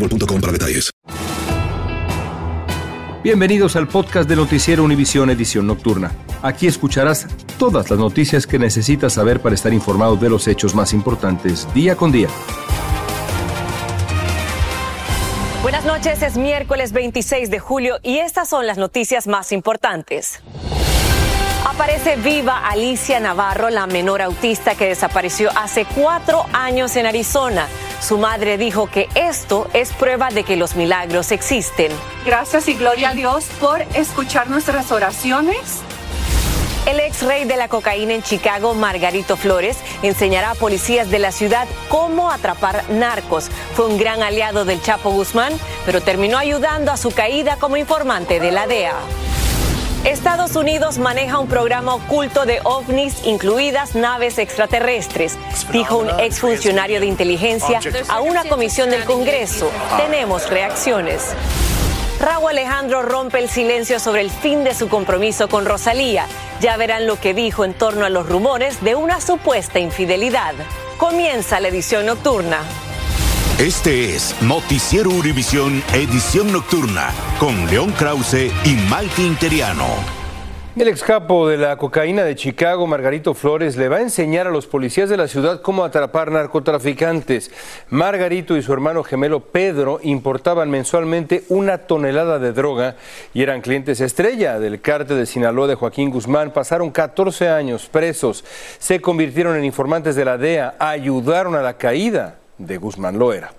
boostmobile.com para detalles. Bienvenidos al podcast de Noticiero Univisión Edición Nocturna. Aquí escucharás todas las noticias que necesitas saber para estar informado de los hechos más importantes día con día. Buenas noches, es miércoles 26 de julio y estas son las noticias más importantes. Aparece viva Alicia Navarro, la menor autista que desapareció hace cuatro años en Arizona. Su madre dijo que esto es prueba de que los milagros existen. Gracias y gloria a Dios por escuchar nuestras oraciones. El ex rey de la cocaína en Chicago, Margarito Flores, enseñará a policías de la ciudad cómo atrapar narcos. Fue un gran aliado del Chapo Guzmán, pero terminó ayudando a su caída como informante de la DEA. Estados Unidos maneja un programa oculto de ovnis, incluidas naves extraterrestres, dijo un exfuncionario de inteligencia a una comisión del Congreso. Tenemos reacciones. Raúl Alejandro rompe el silencio sobre el fin de su compromiso con Rosalía. Ya verán lo que dijo en torno a los rumores de una supuesta infidelidad. Comienza la edición nocturna. Este es Noticiero Univisión Edición Nocturna con León Krause y Malte Interiano. El ex capo de la cocaína de Chicago, Margarito Flores, le va a enseñar a los policías de la ciudad cómo atrapar narcotraficantes. Margarito y su hermano gemelo Pedro importaban mensualmente una tonelada de droga y eran clientes estrella del cártel de Sinaloa de Joaquín Guzmán. Pasaron 14 años presos, se convirtieron en informantes de la DEA, ayudaron a la caída de Guzmán Loera.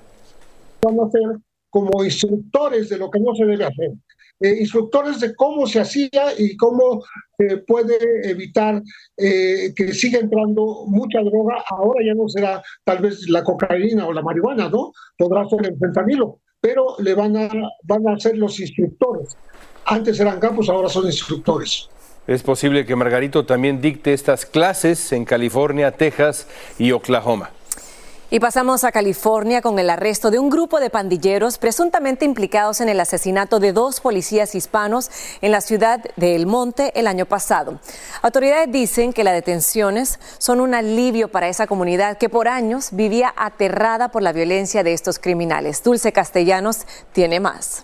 Van a ser como instructores de lo que no se debe hacer, eh, instructores de cómo se hacía y cómo se puede evitar eh, que siga entrando mucha droga. Ahora ya no será tal vez la cocaína o la marihuana, ¿no? Podrá ser el fentanilo, pero le van a, van a ser los instructores. Antes eran campos, ahora son instructores. Es posible que Margarito también dicte estas clases en California, Texas y Oklahoma. Y pasamos a California con el arresto de un grupo de pandilleros presuntamente implicados en el asesinato de dos policías hispanos en la ciudad de El Monte el año pasado. Autoridades dicen que las detenciones son un alivio para esa comunidad que por años vivía aterrada por la violencia de estos criminales. Dulce Castellanos tiene más.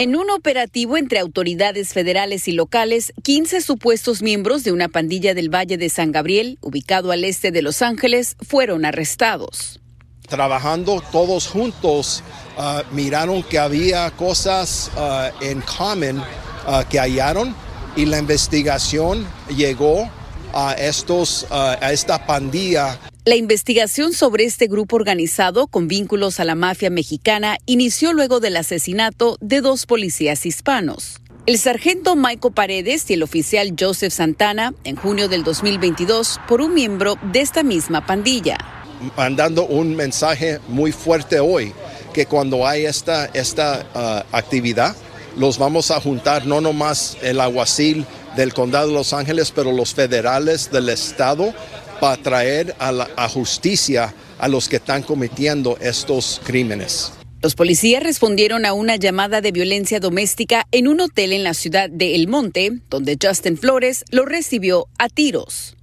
En un operativo entre autoridades federales y locales, 15 supuestos miembros de una pandilla del Valle de San Gabriel, ubicado al este de Los Ángeles, fueron arrestados. Trabajando todos juntos, uh, miraron que había cosas uh, en común uh, que hallaron y la investigación llegó a, estos, a esta pandilla la investigación sobre este grupo organizado con vínculos a la mafia mexicana inició luego del asesinato de dos policías hispanos. El sargento Maico Paredes y el oficial Joseph Santana en junio del 2022 por un miembro de esta misma pandilla. Mandando un mensaje muy fuerte hoy, que cuando hay esta, esta uh, actividad, los vamos a juntar no nomás el aguacil del condado de Los Ángeles, pero los federales del estado para traer a la justicia a los que están cometiendo estos crímenes. Los policías respondieron a una llamada de violencia doméstica en un hotel en la ciudad de El Monte, donde Justin Flores lo recibió a tiros.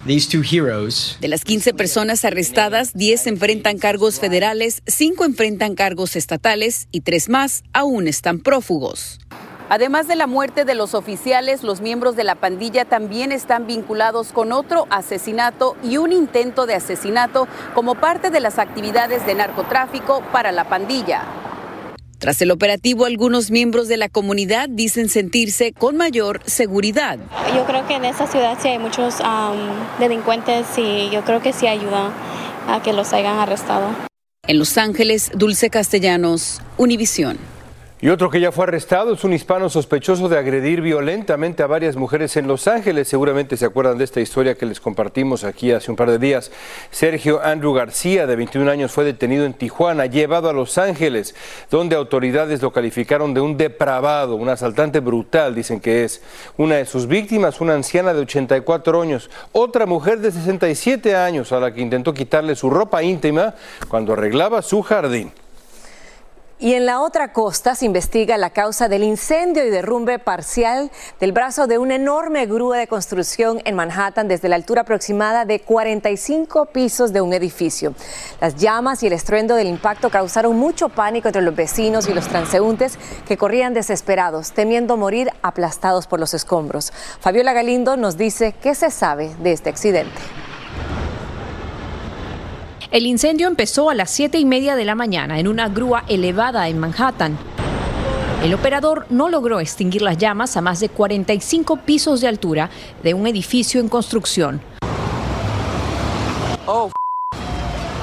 De las 15 personas arrestadas, 10 enfrentan cargos federales, 5 enfrentan cargos estatales y 3 más aún están prófugos. Además de la muerte de los oficiales, los miembros de la pandilla también están vinculados con otro asesinato y un intento de asesinato como parte de las actividades de narcotráfico para la pandilla. Tras el operativo, algunos miembros de la comunidad dicen sentirse con mayor seguridad. Yo creo que en esta ciudad sí hay muchos delincuentes y yo creo que sí ayuda a que los hayan arrestado. En Los Ángeles, Dulce Castellanos, Univisión. Y otro que ya fue arrestado es un hispano sospechoso de agredir violentamente a varias mujeres en Los Ángeles. Seguramente se acuerdan de esta historia que les compartimos aquí hace un par de días. Sergio Andrew García, de 21 años, fue detenido en Tijuana, llevado a Los Ángeles, donde autoridades lo calificaron de un depravado, un asaltante brutal, dicen que es. Una de sus víctimas, una anciana de 84 años, otra mujer de 67 años a la que intentó quitarle su ropa íntima cuando arreglaba su jardín. Y en la otra costa se investiga la causa del incendio y derrumbe parcial del brazo de una enorme grúa de construcción en Manhattan desde la altura aproximada de 45 pisos de un edificio. Las llamas y el estruendo del impacto causaron mucho pánico entre los vecinos y los transeúntes que corrían desesperados, temiendo morir aplastados por los escombros. Fabiola Galindo nos dice qué se sabe de este accidente. El incendio empezó a las siete y media de la mañana en una grúa elevada en Manhattan. El operador no logró extinguir las llamas a más de 45 pisos de altura de un edificio en construcción.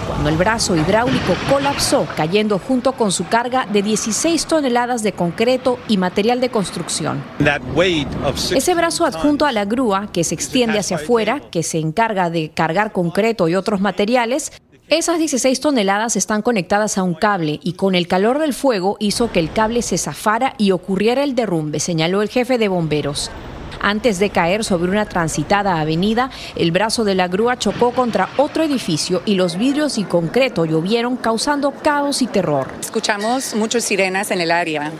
Cuando el brazo hidráulico colapsó, cayendo junto con su carga de 16 toneladas de concreto y material de construcción. Ese brazo adjunto a la grúa, que se extiende hacia afuera, que se encarga de cargar concreto y otros materiales, esas 16 toneladas están conectadas a un cable y con el calor del fuego hizo que el cable se zafara y ocurriera el derrumbe, señaló el jefe de bomberos. Antes de caer sobre una transitada avenida, el brazo de la grúa chocó contra otro edificio y los vidrios y concreto llovieron causando caos y terror. Escuchamos muchas sirenas en el área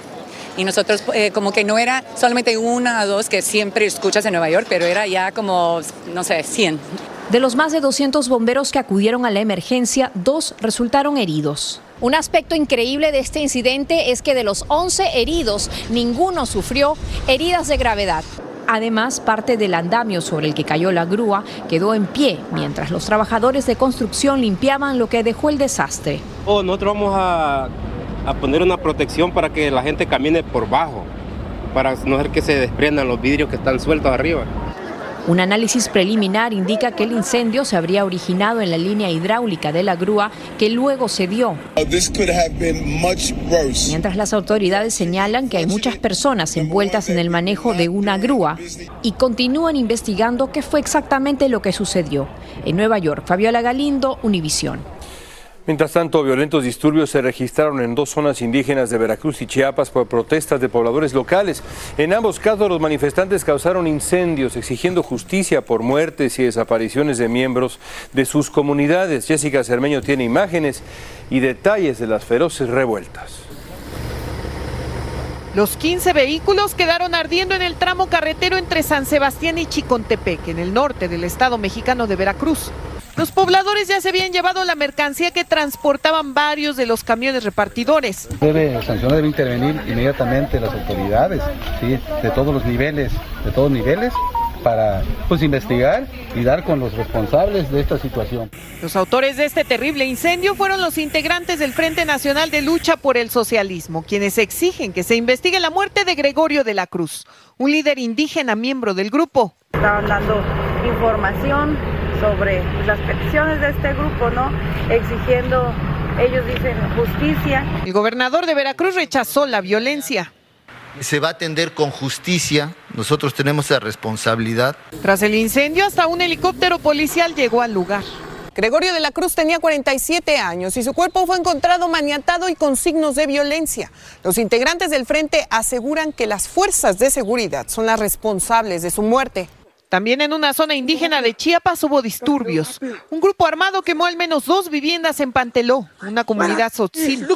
y nosotros eh, como que no era solamente una o dos que siempre escuchas en Nueva York, pero era ya como, no sé, 100. De los más de 200 bomberos que acudieron a la emergencia, dos resultaron heridos. Un aspecto increíble de este incidente es que de los 11 heridos, ninguno sufrió heridas de gravedad. Además, parte del andamio sobre el que cayó la grúa quedó en pie mientras los trabajadores de construcción limpiaban lo que dejó el desastre. Oh, nosotros vamos a, a poner una protección para que la gente camine por bajo, para no hacer que se desprendan los vidrios que están sueltos arriba. Un análisis preliminar indica que el incendio se habría originado en la línea hidráulica de la grúa que luego se dio. Mientras las autoridades señalan que hay muchas personas envueltas en el manejo de una grúa y continúan investigando qué fue exactamente lo que sucedió. En Nueva York, Fabiola Galindo, Univisión. Mientras tanto, violentos disturbios se registraron en dos zonas indígenas de Veracruz y Chiapas por protestas de pobladores locales. En ambos casos, los manifestantes causaron incendios exigiendo justicia por muertes y desapariciones de miembros de sus comunidades. Jessica Cermeño tiene imágenes y detalles de las feroces revueltas. Los 15 vehículos quedaron ardiendo en el tramo carretero entre San Sebastián y Chicontepec, en el norte del estado mexicano de Veracruz. Los pobladores ya se habían llevado la mercancía que transportaban varios de los camiones repartidores. Debe sancionar, debe intervenir inmediatamente las autoridades, ¿sí? de todos los niveles, de todos niveles, para pues investigar y dar con los responsables de esta situación. Los autores de este terrible incendio fueron los integrantes del Frente Nacional de Lucha por el Socialismo, quienes exigen que se investigue la muerte de Gregorio de la Cruz, un líder indígena miembro del grupo. Estaban dando información sobre las peticiones de este grupo, ¿no? Exigiendo, ellos dicen, justicia. El gobernador de Veracruz rechazó la violencia. Se va a atender con justicia, nosotros tenemos la responsabilidad. Tras el incendio, hasta un helicóptero policial llegó al lugar. Gregorio de la Cruz tenía 47 años y su cuerpo fue encontrado maniatado y con signos de violencia. Los integrantes del frente aseguran que las fuerzas de seguridad son las responsables de su muerte. También en una zona indígena de Chiapas hubo disturbios. Un grupo armado quemó al menos dos viviendas en Panteló, una comunidad sotzil,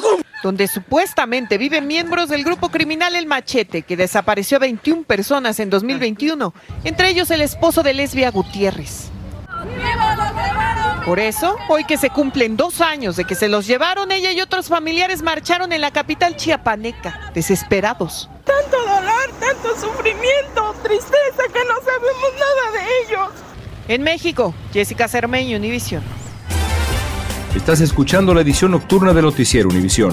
donde supuestamente viven miembros del grupo criminal El Machete, que desapareció a 21 personas en 2021, entre ellos el esposo de Lesbia Gutiérrez. Por eso, hoy que se cumplen dos años de que se los llevaron, ella y otros familiares marcharon en la capital chiapaneca, desesperados. Tanto dolor, tanto sufrimiento, tristeza, que no sabemos nada de ellos. En México, Jessica Cermeño, Univisión. Estás escuchando la edición nocturna de Noticiero Univisión.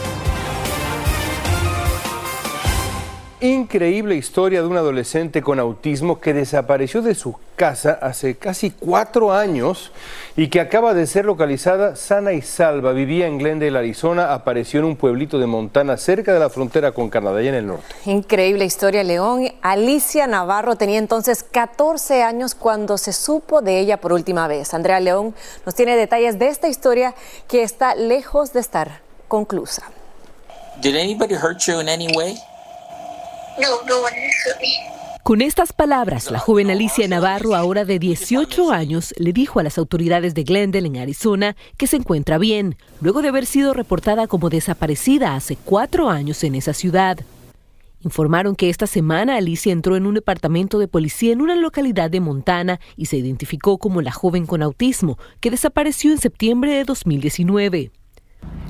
Increíble historia de un adolescente con autismo que desapareció de su casa hace casi cuatro años y que acaba de ser localizada sana y salva. Vivía en Glendale, Arizona, apareció en un pueblito de Montana cerca de la frontera con Canadá y en el norte. Increíble historia, León. Alicia Navarro tenía entonces 14 años cuando se supo de ella por última vez. Andrea León nos tiene detalles de esta historia que está lejos de estar conclusa. Did anybody hurt you in any way? Con estas palabras, la joven Alicia Navarro, ahora de 18 años, le dijo a las autoridades de Glendale, en Arizona, que se encuentra bien, luego de haber sido reportada como desaparecida hace cuatro años en esa ciudad. Informaron que esta semana Alicia entró en un departamento de policía en una localidad de Montana y se identificó como la joven con autismo, que desapareció en septiembre de 2019.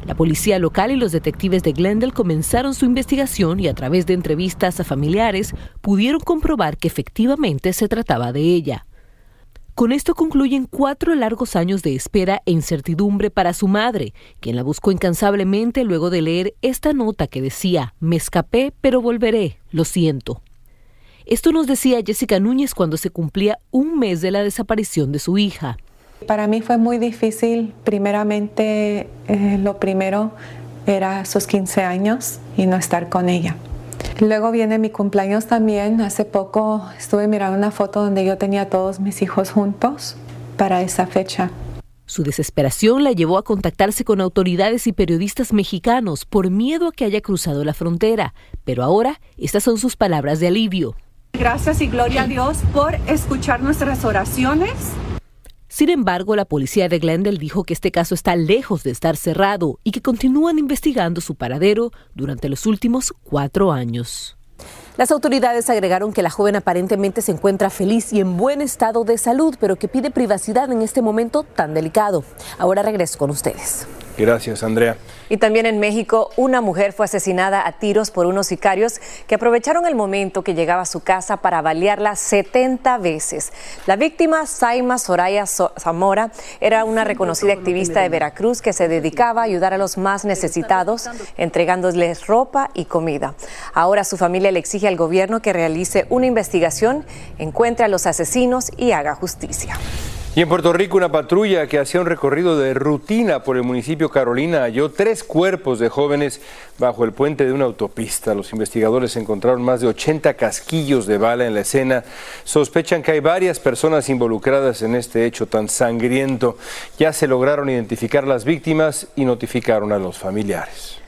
La policía local y los detectives de Glendale comenzaron su investigación y a través de entrevistas a familiares pudieron comprobar que efectivamente se trataba de ella. Con esto concluyen cuatro largos años de espera e incertidumbre para su madre, quien la buscó incansablemente luego de leer esta nota que decía, me escapé, pero volveré, lo siento. Esto nos decía Jessica Núñez cuando se cumplía un mes de la desaparición de su hija. Para mí fue muy difícil. Primeramente, eh, lo primero era sus 15 años y no estar con ella. Luego viene mi cumpleaños también. Hace poco estuve mirando una foto donde yo tenía a todos mis hijos juntos para esa fecha. Su desesperación la llevó a contactarse con autoridades y periodistas mexicanos por miedo a que haya cruzado la frontera. Pero ahora estas son sus palabras de alivio. Gracias y gloria a Dios por escuchar nuestras oraciones sin embargo, la policía de Glendale dijo que este caso está lejos de estar cerrado y que continúan investigando su paradero durante los últimos cuatro años. Las autoridades agregaron que la joven aparentemente se encuentra feliz y en buen estado de salud, pero que pide privacidad en este momento tan delicado. Ahora regreso con ustedes. Gracias, Andrea. Y también en México, una mujer fue asesinada a tiros por unos sicarios que aprovecharon el momento que llegaba a su casa para balearla 70 veces. La víctima, Saima Soraya Zamora, era una reconocida activista de Veracruz que se dedicaba a ayudar a los más necesitados, entregándoles ropa y comida. Ahora su familia le exige al gobierno que realice una investigación, encuentre a los asesinos y haga justicia. Y en Puerto Rico, una patrulla que hacía un recorrido de rutina por el municipio Carolina halló tres cuerpos de jóvenes bajo el puente de una autopista. Los investigadores encontraron más de 80 casquillos de bala en la escena. Sospechan que hay varias personas involucradas en este hecho tan sangriento. Ya se lograron identificar las víctimas y notificaron a los familiares.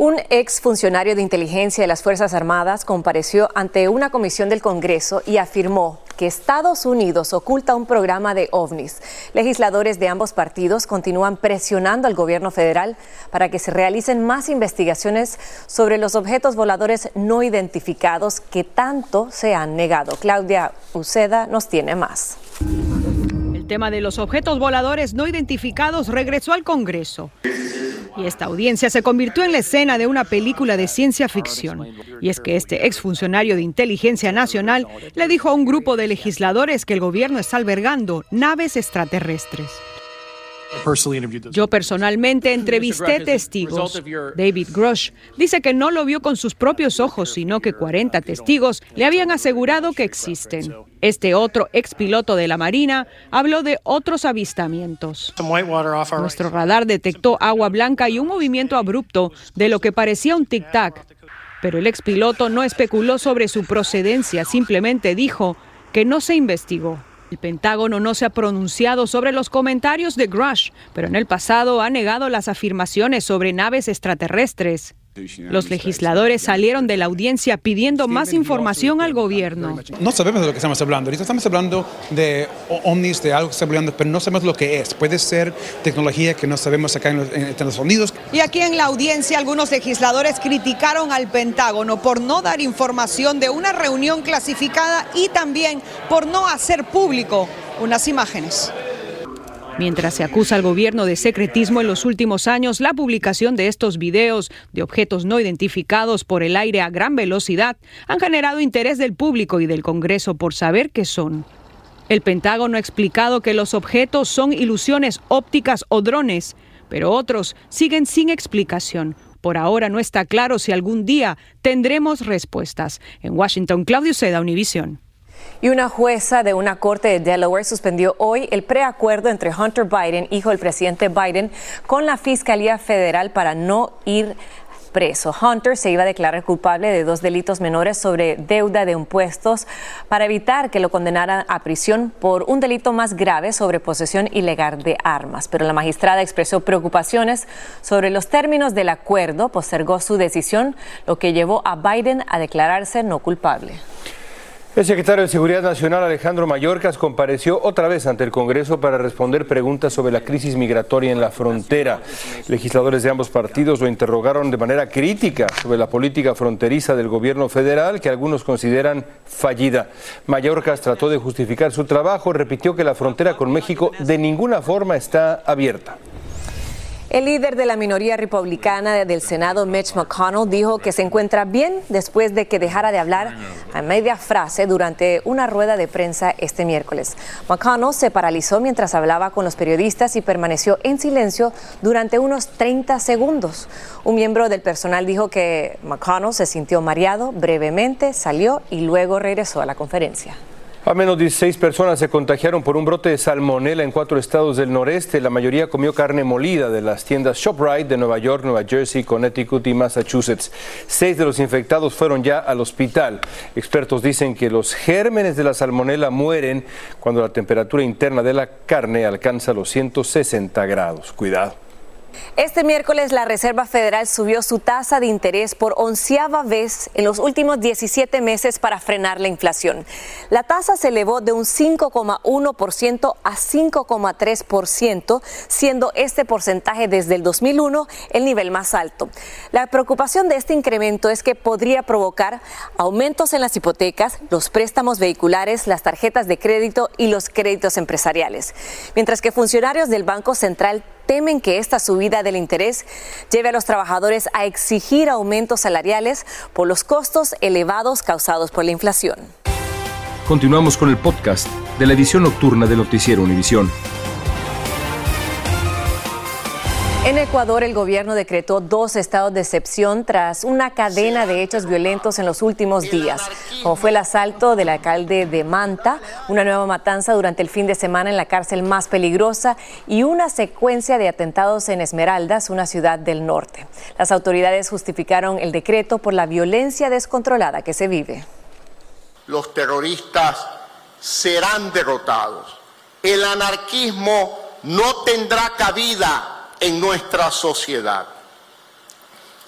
Un ex funcionario de inteligencia de las Fuerzas Armadas compareció ante una comisión del Congreso y afirmó que Estados Unidos oculta un programa de ovnis. Legisladores de ambos partidos continúan presionando al gobierno federal para que se realicen más investigaciones sobre los objetos voladores no identificados que tanto se han negado. Claudia Uceda nos tiene más. El tema de los objetos voladores no identificados regresó al Congreso. Y esta audiencia se convirtió en la escena de una película de ciencia ficción. Y es que este exfuncionario de inteligencia nacional le dijo a un grupo de legisladores que el gobierno está albergando naves extraterrestres. Yo personalmente entrevisté testigos. David Grush dice que no lo vio con sus propios ojos, sino que 40 testigos le habían asegurado que existen. Este otro expiloto de la Marina habló de otros avistamientos. Nuestro radar detectó agua blanca y un movimiento abrupto de lo que parecía un tic-tac. Pero el expiloto no especuló sobre su procedencia, simplemente dijo que no se investigó. El Pentágono no se ha pronunciado sobre los comentarios de Grush, pero en el pasado ha negado las afirmaciones sobre naves extraterrestres. Los legisladores salieron de la audiencia pidiendo más información al gobierno. No sabemos de lo que estamos hablando. Ahorita estamos hablando de ovnis, de algo que estamos hablando, pero no sabemos lo que es. Puede ser tecnología que no sabemos acá en, en Estados Unidos. Y aquí en la audiencia algunos legisladores criticaron al Pentágono por no dar información de una reunión clasificada y también por no hacer público unas imágenes. Mientras se acusa al gobierno de secretismo en los últimos años, la publicación de estos videos de objetos no identificados por el aire a gran velocidad han generado interés del público y del Congreso por saber qué son. El Pentágono ha explicado que los objetos son ilusiones ópticas o drones, pero otros siguen sin explicación. Por ahora no está claro si algún día tendremos respuestas. En Washington, Claudio Seda, Univisión. Y una jueza de una corte de Delaware suspendió hoy el preacuerdo entre Hunter Biden, hijo del presidente Biden, con la Fiscalía Federal para no ir preso. Hunter se iba a declarar culpable de dos delitos menores sobre deuda de impuestos para evitar que lo condenaran a prisión por un delito más grave sobre posesión ilegal de armas. Pero la magistrada expresó preocupaciones sobre los términos del acuerdo, postergó su decisión, lo que llevó a Biden a declararse no culpable. El secretario de Seguridad Nacional Alejandro Mayorkas compareció otra vez ante el Congreso para responder preguntas sobre la crisis migratoria en la frontera. Legisladores de ambos partidos lo interrogaron de manera crítica sobre la política fronteriza del gobierno federal que algunos consideran fallida. Mayorkas trató de justificar su trabajo, repitió que la frontera con México de ninguna forma está abierta. El líder de la minoría republicana del Senado, Mitch McConnell, dijo que se encuentra bien después de que dejara de hablar a media frase durante una rueda de prensa este miércoles. McConnell se paralizó mientras hablaba con los periodistas y permaneció en silencio durante unos 30 segundos. Un miembro del personal dijo que McConnell se sintió mareado brevemente, salió y luego regresó a la conferencia. Al menos 16 personas se contagiaron por un brote de salmonela en cuatro estados del noreste. La mayoría comió carne molida de las tiendas ShopRite de Nueva York, Nueva Jersey, Connecticut y Massachusetts. Seis de los infectados fueron ya al hospital. Expertos dicen que los gérmenes de la salmonela mueren cuando la temperatura interna de la carne alcanza los 160 grados. Cuidado. Este miércoles la Reserva Federal subió su tasa de interés por onceava vez en los últimos 17 meses para frenar la inflación. La tasa se elevó de un 5,1% a 5,3%, siendo este porcentaje desde el 2001 el nivel más alto. La preocupación de este incremento es que podría provocar aumentos en las hipotecas, los préstamos vehiculares, las tarjetas de crédito y los créditos empresariales. Mientras que funcionarios del Banco Central temen que esta subida del interés lleve a los trabajadores a exigir aumentos salariales por los costos elevados causados por la inflación. Continuamos con el podcast de la edición nocturna de Noticiero Univisión. En Ecuador, el gobierno decretó dos estados de excepción tras una cadena de hechos violentos en los últimos días, como fue el asalto del alcalde de Manta, una nueva matanza durante el fin de semana en la cárcel más peligrosa y una secuencia de atentados en Esmeraldas, una ciudad del norte. Las autoridades justificaron el decreto por la violencia descontrolada que se vive. Los terroristas serán derrotados. El anarquismo no tendrá cabida en nuestra sociedad.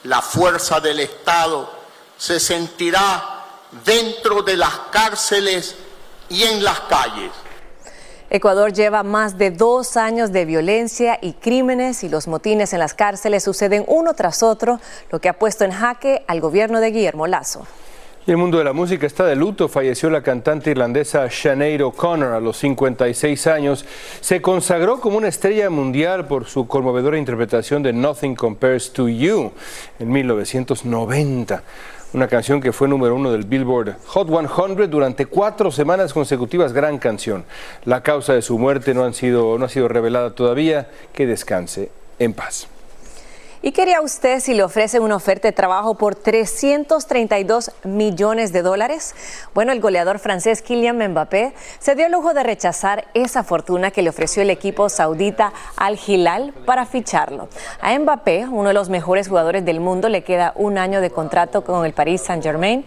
La fuerza del Estado se sentirá dentro de las cárceles y en las calles. Ecuador lleva más de dos años de violencia y crímenes y los motines en las cárceles suceden uno tras otro, lo que ha puesto en jaque al gobierno de Guillermo Lazo. El mundo de la música está de luto. Falleció la cantante irlandesa Sinead O'Connor a los 56 años. Se consagró como una estrella mundial por su conmovedora interpretación de Nothing Compares to You en 1990. una canción que fue número uno del Billboard Hot 100 durante cuatro semanas consecutivas, gran canción. La causa de su muerte no, han sido, no ha sido revelada todavía, que descanse en paz. ¿Y quería usted si le ofrecen una oferta de trabajo por 332 millones de dólares? Bueno, el goleador francés Kylian Mbappé se dio el lujo de rechazar esa fortuna que le ofreció el equipo saudita Al Hilal para ficharlo. A Mbappé, uno de los mejores jugadores del mundo, le queda un año de contrato con el Paris Saint-Germain,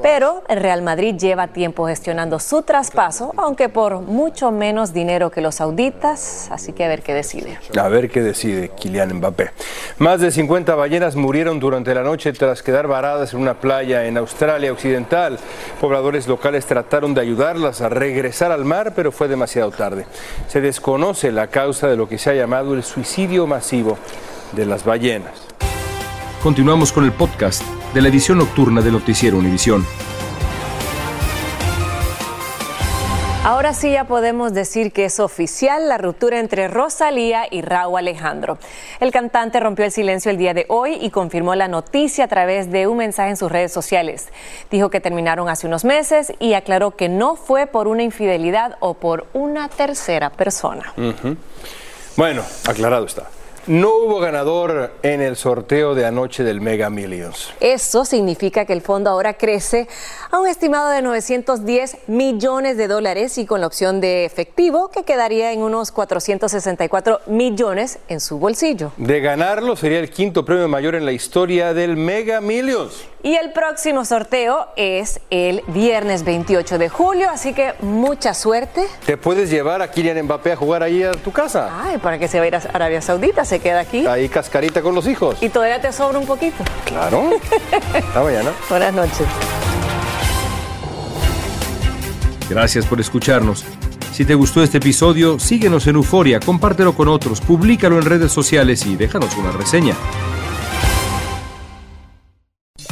pero el Real Madrid lleva tiempo gestionando su traspaso, aunque por mucho menos dinero que los sauditas, así que a ver qué decide. A ver qué decide Kylian Mbappé. De 50 ballenas murieron durante la noche tras quedar varadas en una playa en Australia Occidental. Pobladores locales trataron de ayudarlas a regresar al mar, pero fue demasiado tarde. Se desconoce la causa de lo que se ha llamado el suicidio masivo de las ballenas. Continuamos con el podcast de la edición nocturna de Noticiero Univisión. Ahora sí ya podemos decir que es oficial la ruptura entre Rosalía y Raúl Alejandro. El cantante rompió el silencio el día de hoy y confirmó la noticia a través de un mensaje en sus redes sociales. Dijo que terminaron hace unos meses y aclaró que no fue por una infidelidad o por una tercera persona. Bueno, aclarado está. No hubo ganador en el sorteo de anoche del Mega Millions. Eso significa que el fondo ahora crece a un estimado de 910 millones de dólares y con la opción de efectivo que quedaría en unos 464 millones en su bolsillo. De ganarlo sería el quinto premio mayor en la historia del Mega Millions. Y el próximo sorteo es el viernes 28 de julio, así que mucha suerte. Te puedes llevar a Kylian Mbappé a jugar ahí a tu casa. Ay, para que se vaya a Arabia Saudita, se queda aquí. Ahí cascarita con los hijos. Y todavía te sobra un poquito. Claro. Hasta mañana. Buenas noches. Gracias por escucharnos. Si te gustó este episodio, síguenos en Euforia, compártelo con otros, públicalo en redes sociales y déjanos una reseña.